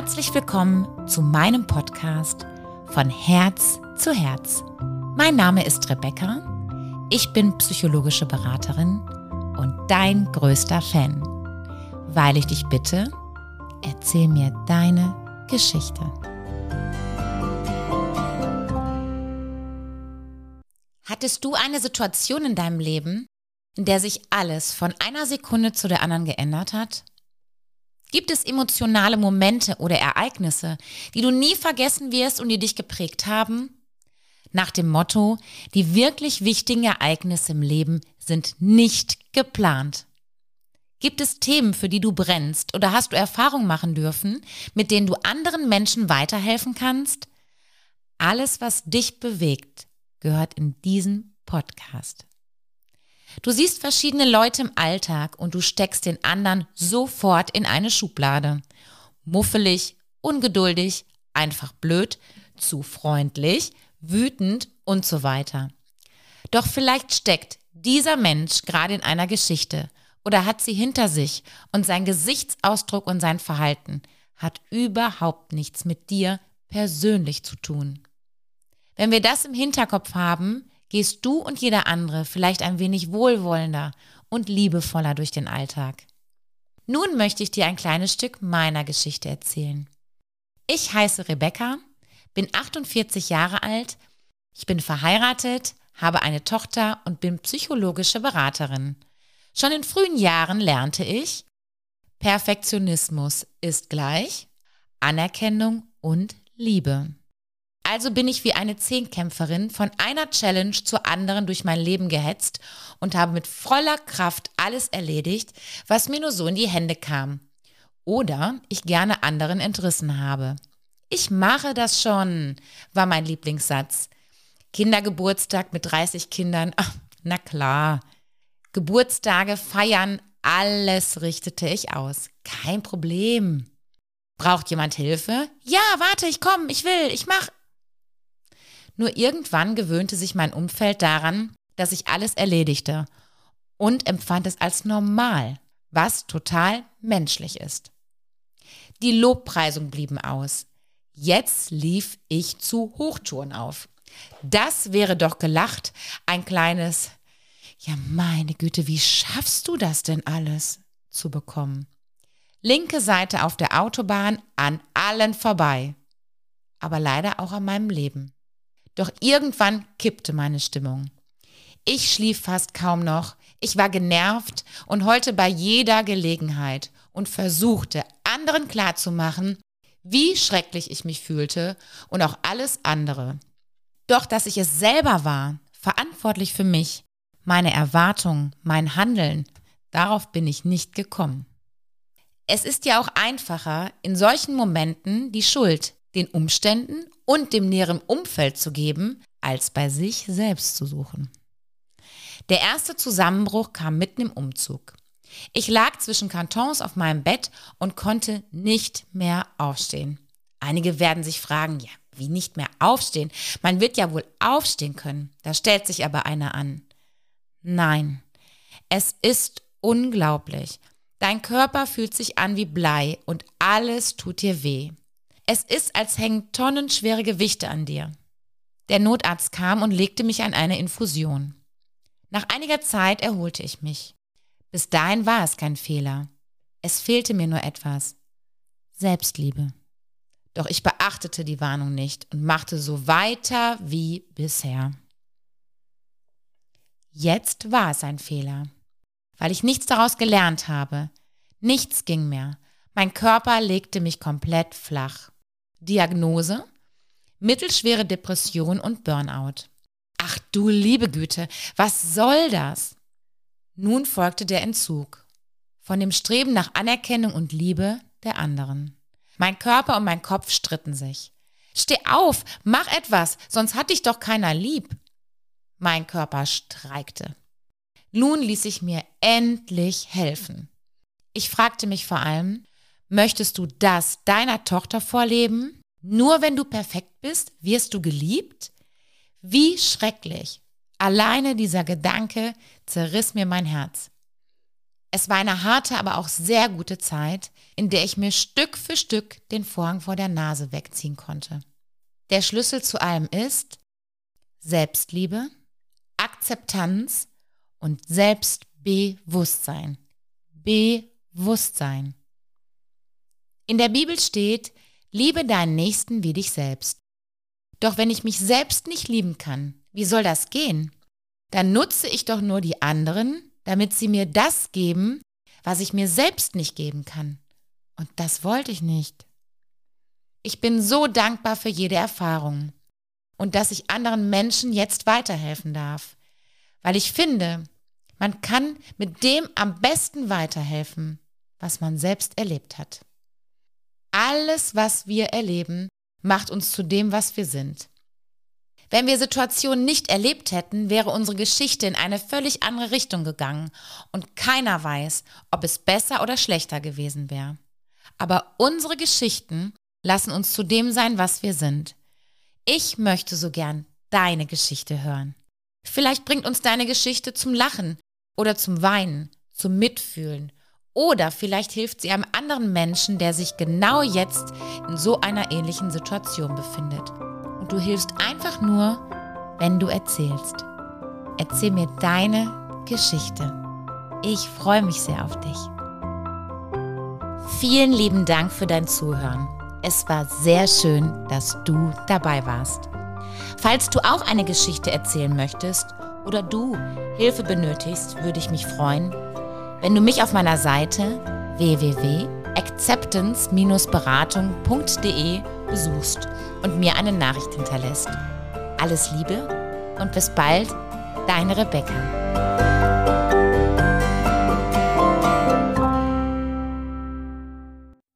Herzlich willkommen zu meinem Podcast von Herz zu Herz. Mein Name ist Rebecca, ich bin psychologische Beraterin und dein größter Fan. Weil ich dich bitte, erzähl mir deine Geschichte. Hattest du eine Situation in deinem Leben, in der sich alles von einer Sekunde zu der anderen geändert hat? Gibt es emotionale Momente oder Ereignisse, die du nie vergessen wirst und die dich geprägt haben? Nach dem Motto, die wirklich wichtigen Ereignisse im Leben sind nicht geplant. Gibt es Themen, für die du brennst oder hast du Erfahrungen machen dürfen, mit denen du anderen Menschen weiterhelfen kannst? Alles, was dich bewegt, gehört in diesen Podcast. Du siehst verschiedene Leute im Alltag und du steckst den anderen sofort in eine Schublade. Muffelig, ungeduldig, einfach blöd, zu freundlich, wütend und so weiter. Doch vielleicht steckt dieser Mensch gerade in einer Geschichte oder hat sie hinter sich und sein Gesichtsausdruck und sein Verhalten hat überhaupt nichts mit dir persönlich zu tun. Wenn wir das im Hinterkopf haben, gehst du und jeder andere vielleicht ein wenig wohlwollender und liebevoller durch den Alltag. Nun möchte ich dir ein kleines Stück meiner Geschichte erzählen. Ich heiße Rebecca, bin 48 Jahre alt, ich bin verheiratet, habe eine Tochter und bin psychologische Beraterin. Schon in frühen Jahren lernte ich, Perfektionismus ist gleich Anerkennung und Liebe. Also bin ich wie eine Zehnkämpferin von einer Challenge zur anderen durch mein Leben gehetzt und habe mit voller Kraft alles erledigt, was mir nur so in die Hände kam. Oder ich gerne anderen entrissen habe. Ich mache das schon, war mein Lieblingssatz. Kindergeburtstag mit 30 Kindern, ach, na klar. Geburtstage, feiern, alles richtete ich aus. Kein Problem. Braucht jemand Hilfe? Ja, warte, ich komme, ich will, ich mach. Nur irgendwann gewöhnte sich mein Umfeld daran, dass ich alles erledigte und empfand es als normal, was total menschlich ist. Die Lobpreisung blieben aus. Jetzt lief ich zu Hochtouren auf. Das wäre doch gelacht, ein kleines Ja, meine Güte, wie schaffst du das denn alles zu bekommen? Linke Seite auf der Autobahn an allen vorbei, aber leider auch an meinem Leben. Doch irgendwann kippte meine Stimmung. Ich schlief fast kaum noch, ich war genervt und heulte bei jeder Gelegenheit und versuchte anderen klarzumachen, wie schrecklich ich mich fühlte und auch alles andere. Doch dass ich es selber war, verantwortlich für mich, meine Erwartungen, mein Handeln, darauf bin ich nicht gekommen. Es ist ja auch einfacher, in solchen Momenten die Schuld den Umständen und dem näheren Umfeld zu geben, als bei sich selbst zu suchen. Der erste Zusammenbruch kam mitten im Umzug. Ich lag zwischen Kartons auf meinem Bett und konnte nicht mehr aufstehen. Einige werden sich fragen, ja, wie nicht mehr aufstehen? Man wird ja wohl aufstehen können. Da stellt sich aber einer an. Nein, es ist unglaublich. Dein Körper fühlt sich an wie Blei und alles tut dir weh. Es ist, als hängen tonnenschwere Gewichte an dir. Der Notarzt kam und legte mich an eine Infusion. Nach einiger Zeit erholte ich mich. Bis dahin war es kein Fehler. Es fehlte mir nur etwas. Selbstliebe. Doch ich beachtete die Warnung nicht und machte so weiter wie bisher. Jetzt war es ein Fehler, weil ich nichts daraus gelernt habe. Nichts ging mehr. Mein Körper legte mich komplett flach. Diagnose? Mittelschwere Depression und Burnout. Ach du liebe Güte, was soll das? Nun folgte der Entzug. Von dem Streben nach Anerkennung und Liebe der anderen. Mein Körper und mein Kopf stritten sich. Steh auf, mach etwas, sonst hat dich doch keiner lieb. Mein Körper streikte. Nun ließ ich mir endlich helfen. Ich fragte mich vor allem, Möchtest du das deiner Tochter vorleben? Nur wenn du perfekt bist, wirst du geliebt? Wie schrecklich. Alleine dieser Gedanke zerriss mir mein Herz. Es war eine harte, aber auch sehr gute Zeit, in der ich mir Stück für Stück den Vorhang vor der Nase wegziehen konnte. Der Schlüssel zu allem ist Selbstliebe, Akzeptanz und Selbstbewusstsein. Bewusstsein. In der Bibel steht, liebe deinen Nächsten wie dich selbst. Doch wenn ich mich selbst nicht lieben kann, wie soll das gehen? Dann nutze ich doch nur die anderen, damit sie mir das geben, was ich mir selbst nicht geben kann. Und das wollte ich nicht. Ich bin so dankbar für jede Erfahrung und dass ich anderen Menschen jetzt weiterhelfen darf, weil ich finde, man kann mit dem am besten weiterhelfen, was man selbst erlebt hat. Alles, was wir erleben, macht uns zu dem, was wir sind. Wenn wir Situationen nicht erlebt hätten, wäre unsere Geschichte in eine völlig andere Richtung gegangen und keiner weiß, ob es besser oder schlechter gewesen wäre. Aber unsere Geschichten lassen uns zu dem sein, was wir sind. Ich möchte so gern deine Geschichte hören. Vielleicht bringt uns deine Geschichte zum Lachen oder zum Weinen, zum Mitfühlen. Oder vielleicht hilft sie einem anderen Menschen, der sich genau jetzt in so einer ähnlichen Situation befindet. Und du hilfst einfach nur, wenn du erzählst. Erzähl mir deine Geschichte. Ich freue mich sehr auf dich. Vielen lieben Dank für dein Zuhören. Es war sehr schön, dass du dabei warst. Falls du auch eine Geschichte erzählen möchtest oder du Hilfe benötigst, würde ich mich freuen, wenn du mich auf meiner Seite www.acceptance-beratung.de besuchst und mir eine Nachricht hinterlässt. Alles Liebe und bis bald, deine Rebecca.